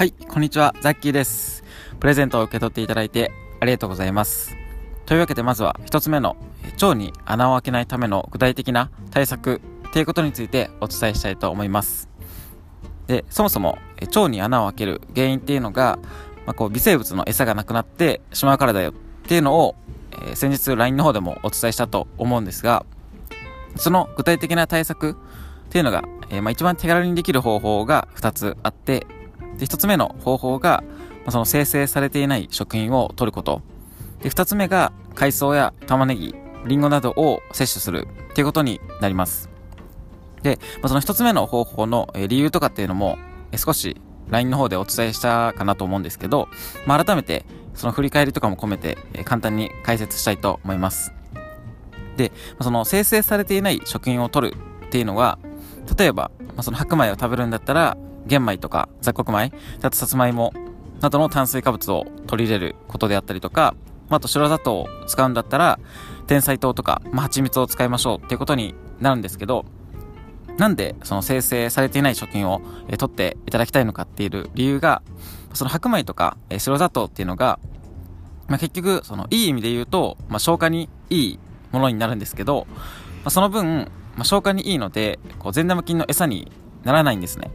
はい、こんにちは、ザッキーです。プレゼントを受け取っていただいてありがとうございます。というわけでまずは一つ目の腸に穴を開けないための具体的な対策ということについてお伝えしたいと思います。で、そもそも腸に穴を開ける原因っていうのが、まあ、こう微生物の餌がなくなってしまうからだよっていうのを、えー、先日 LINE の方でもお伝えしたと思うんですが、その具体的な対策っていうのが、えー、まあ、一番手軽にできる方法が2つあって、で、一つ目の方法が、まあ、その生成されていない食品を取ること。で、二つ目が海藻や玉ねぎ、リンゴなどを摂取するっていうことになります。で、まあ、その一つ目の方法の理由とかっていうのも、少し LINE の方でお伝えしたかなと思うんですけど、まあ、改めてその振り返りとかも込めて簡単に解説したいと思います。で、その生成されていない食品を取るっていうのは、例えば、まあ、その白米を食べるんだったら、玄米とか雑穀米、あとさつまいもなどの炭水化物を取り入れることであったりとか、まあ、あと白砂糖を使うんだったら、天才糖とか、まあ、蜂蜜を使いましょうっていうことになるんですけど、なんでその生成されていない食品を、取っていただきたいのかっていう理由が、その白米とか、白砂糖っていうのが、まあ、結局、そのいい意味で言うと、まあ、消化にいいものになるんですけど、まあ、その分、まあ、消化にいいので、こう善玉菌の餌にならないんですね。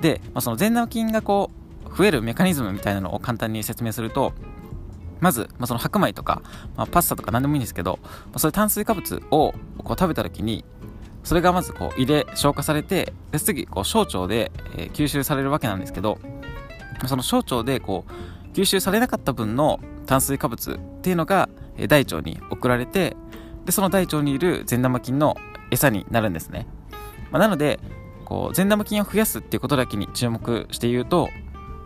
で、まあ、その善玉菌がこう増えるメカニズムみたいなのを簡単に説明するとまず、まあ、その白米とか、まあ、パスタとか何でもいいんですけど、まあ、そういう炭水化物をこう食べた時にそれがまずこう胃で消化されてで次こう小腸で、えー、吸収されるわけなんですけどその小腸でこう吸収されなかった分の炭水化物っていうのが、えー、大腸に送られてでその大腸にいる善玉菌の餌になるんですね、まあ、なのでこう善玉菌を増やすっていうことだけに注目して言うと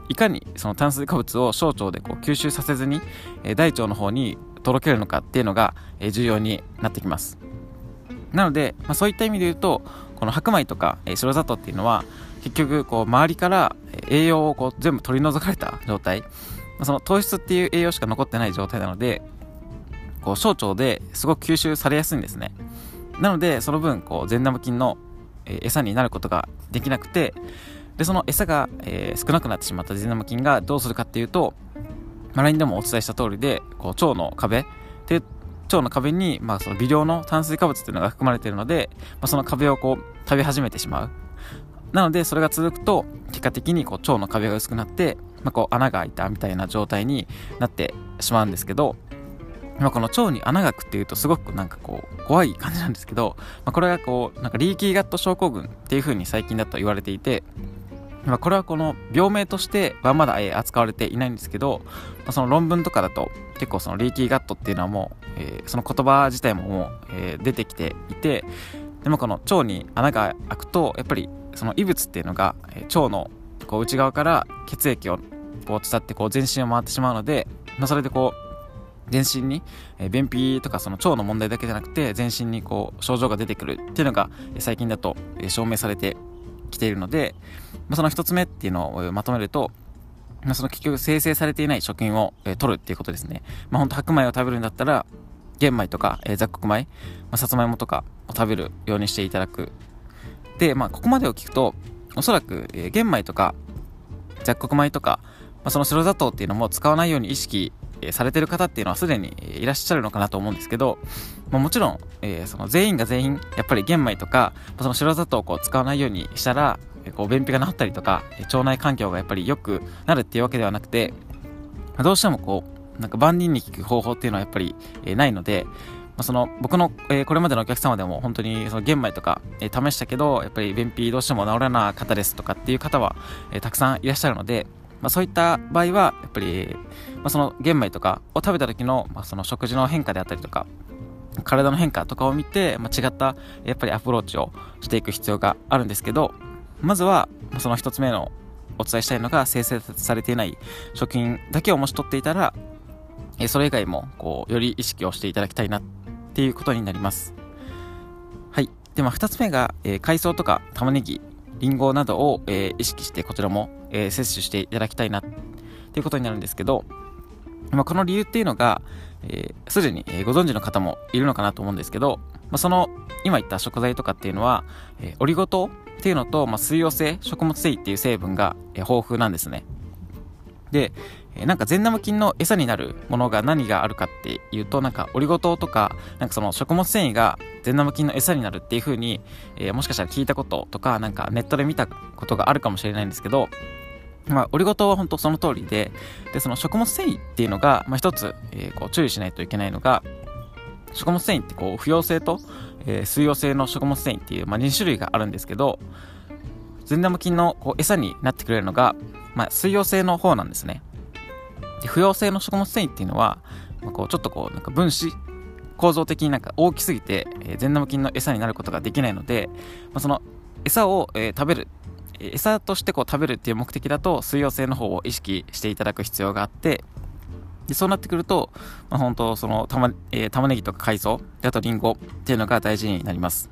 いかにその炭水化物を小腸でこう吸収させずに、え大腸の方に届けるのかっていうのが、え重要になってきます。なので、まあ、そういった意味で言うとこの白米とか、え白砂糖っていうのは結局こう周りから栄養をこう全部取り除かれた状態、その糖質っていう栄養しか残ってない状態なのでこう小腸ですごく吸収されやすいんですね。なのでその分こう善玉菌の餌になることができなくてでその餌が、え、少なくなってしまった善玉菌がどうするかっていうと、まあ、LINE でもお伝えした通りでこう腸の壁で腸の壁に、まあ、その微量の炭水化物っていうのが含まれているので、まあ、その壁をこう食べ始めてしまう。なのでそれが続くと結果的にこう腸の壁が薄くなって、まあ、こう穴が開いたみたいな状態になってしまうんですけどまあ、この腸に穴が開くっていうとすごくなんかこう怖い感じなんですけど、まあ、これがこうなんかリーキーガット症候群っていう風に最近だと言われていて、まあ、これはこの病名としてはまだ扱われていないんですけど、まあ、その論文とかだと結構そのリーキーガットっていうのはもう、えー、その言葉自体ももう、えー、出てきていてでもこの腸に穴が開くとやっぱりその異物っていうのが、え、腸のこう内側から血液をこう伝ってこう全身を回ってしまうので、まあ、それでこう全身に、えー、便秘とかその腸の問題だけじゃなくて全身にこう症状が出てくるっていうのが最近だと、証明されてきているので、まあ、その1つ目っていうのをまとめると、まあ、その結局生成されていない食品を、えー、取るっていうことですね。まあ、ほんと白米を食べるんだったら玄米とか、えー、雑穀米、まあ、さつまいもとかを食べるようにしていただく。で、まあ、ここまでを聞くとおそらく、えー、玄米とか雑穀米とか、まあ、その白砂糖っていうのも使わないように意識されてる方っていうのはすでにいらっしゃるのかなと思うんですけど、まあ、もちろん、えー、その全員が全員やっぱり玄米とかその白砂糖をこう使わないようにしたらこう便秘が治ったりとか腸内環境がやっぱり良くなるっていうわけではなくてどうしてもこうなんか万人に効く方法っていうのはやっぱり、え、ないので、まあ、その僕の、え、これまでのお客様でも本当にその玄米とか、え、試したけどやっぱり便秘どうしても治らなかったですとかっていう方は、えたくさんいらっしゃるので、まあ、そういった場合はやっぱり、まあ、その玄米とかを食べた時の,、まあその食事の変化であったりとか体の変化とかを見て、まあ、違ったやっぱりアプローチをしていく必要があるんですけどまずはその1つ目のお伝えしたいのが生成されていない食品だけをもし取っていたらそれ以外もこうより意識をしていただきたいなっていうことになります。はい。でまあ2つ目が、えー、海藻とか玉ねぎリンゴなどを、えー、意識してこちらも、えー、摂取していただきたいなっていうことになるんですけど、まあ、この理由っていうのがすで、に、ご存知の方もいるのかなと思うんですけど、まあ、その今言った食材とかっていうのは、えオリゴ糖っていうのと、まあ、水溶性食物繊維っていう成分が、え豊富なんですね。で、なんか善玉菌の餌になるものが何があるかっていうと、なんかオリゴ糖とか、なんかその食物繊維が善玉菌の餌になるっていう風に、えー、もしかしたら聞いたこととか、なんかネットで見たことがあるかもしれないんですけど、まあ、オリゴ糖は本当その通りで、で、その食物繊維っていうのが、まあ一つ、えー、こう注意しないといけないのが、食物繊維ってこう、不溶性と、えー、水溶性の食物繊維っていう、まあ2種類があるんですけど、善玉菌のこう餌になってくれるのが、まあ、水溶性の方なんですね。で不溶性の食物繊維っていうのは、まあ、こうちょっとこうなんか分子構造的になんか大きすぎて、えー、善玉菌の餌になることができないので、まあ、その餌を、えー、食べる餌としてこう食べるっていう目的だと水溶性の方を意識していただく必要があってでそうなってくると、まあ、本当その玉,、えー、玉ねぎとか海藻であとリンゴっていうのが大事になります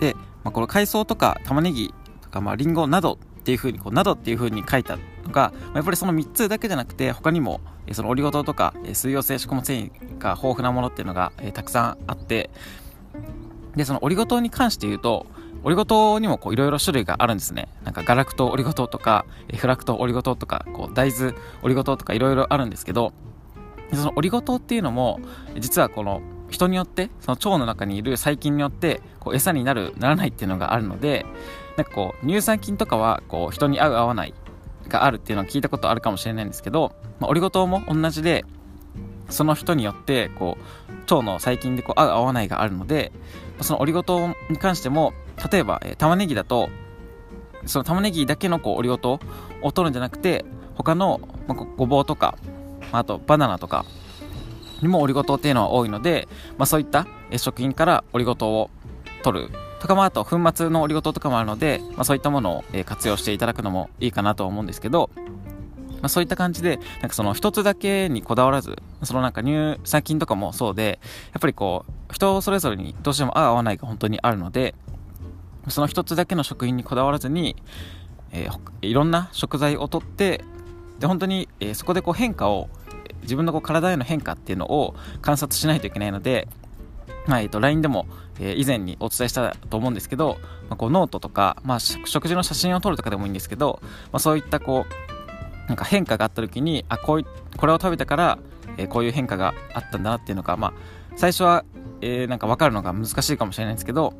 で、まあ、この海藻とか玉ねぎとか、まあ、リンゴなどっていう風にこうなどっていう風に書いたのが、まあ、やっぱりその3つだけじゃなくて他にもそのオリゴ糖とか水溶性食物繊維が豊富なものっていうのが、たくさんあってでそのオリゴ糖に関して言うとオリゴ糖にもいろいろ種類があるんですね。なんかガラクトオリゴ糖とか、フラクトオリゴ糖とか、こう大豆オリゴ糖とかいろいろあるんですけど、そのオリゴ糖っていうのも、実はこの人によって、その腸の中にいる細菌によって、こう餌になる、ならないっていうのがあるので、なんかこう、乳酸菌とかは、こう、人に合う合わないがあるっていうのを聞いたことあるかもしれないんですけど、まあ、オリゴ糖も同じで、その人によって、こう、腸の細菌でこう合う合わないがあるので、そのオリゴ糖に関しても、例えば、えー、玉ねぎだと、その玉ねぎだけのこうオリゴ糖を取るんじゃなくて、他の、まあ、ごぼうとか、まあとバナナとかにもオリゴ糖っていうのは多いので、まあ、そういった食品からオリゴ糖を取るとか、まあ、と粉末のオリゴ糖とかもあるので、まあ、そういったものを活用していただくのもいいかなと思うんですけど、まあ、そういった感じで、なんかその一つだけにこだわらず、そのなんか乳酸菌とかもそうで、やっぱりこう、人それぞれにどうしても合う合わないが本当にあるので、その一つだけの食品にこだわらずに、えー、いろんな食材をとって、で、本当に、えー、そこでこう変化を、自分のこう体への変化っていうのを観察しないといけないので、まあ、えっ、と、LINE でも、えー、以前にお伝えしたと思うんですけど、まあ、こうノートとか、まあ、食事の写真を撮るとかでもいいんですけど、まあ、そういったこう、なんか変化があった時にあこういこれを食べたから、えー、こういう変化があったんだなっていうのが、まあ、最初は、えー、なんか分かるのが難しいかもしれないんですけど、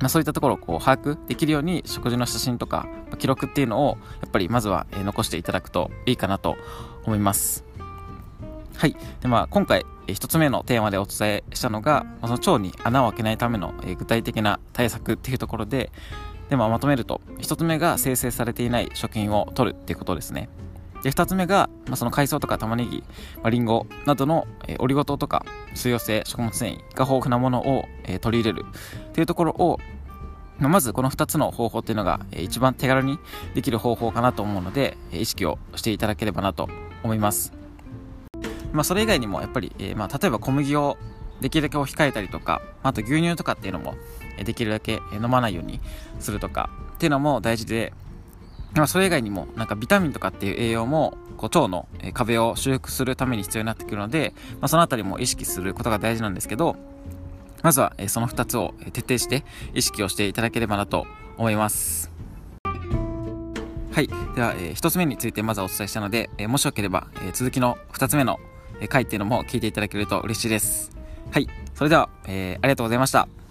まあ、そういったところをこう把握できるように食事の写真とか記録っていうのをやっぱりまずは、残していただくといいかなと思います。はい。で、まあ、今回、え、一つ目のテーマでお伝えしたのが、その腸に穴を開けないための、え、具体的な対策っていうところで、で、まあ、まとめると、1つ目が生成されていない食品を取るっていうことですね。で、2つ目が、まあ、その海藻とか玉ねぎ、まあ、リンゴなどの、え、オリゴ糖とか水溶性食物繊維が豊富なものを、え、取り入れるっていうところを、ま、ずこの2つの方法っていうのが、え、一番手軽にできる方法かなと思うので、意識をしていただければなと思います。まあ、それ以外にもやっぱり、えー、まあ、例えば小麦をできるだけ控えたりとか、あと牛乳とかっていうのも、できるだけ飲まないようにするとかっていうのも大事で、まあ、それ以外にもなんかビタミンとかっていう栄養もこう腸の壁を修復するために必要になってくるので、まあ、そのあたりも意識することが大事なんですけどまずはその2つを徹底して意識をしていただければなと思います。はい。では、え1つ目についてまずはお伝えしたので、えもしよければ、え続きの2つ目の回っていうのも聞いていただけると嬉しいです。はい。それでは、えー、ありがとうございました。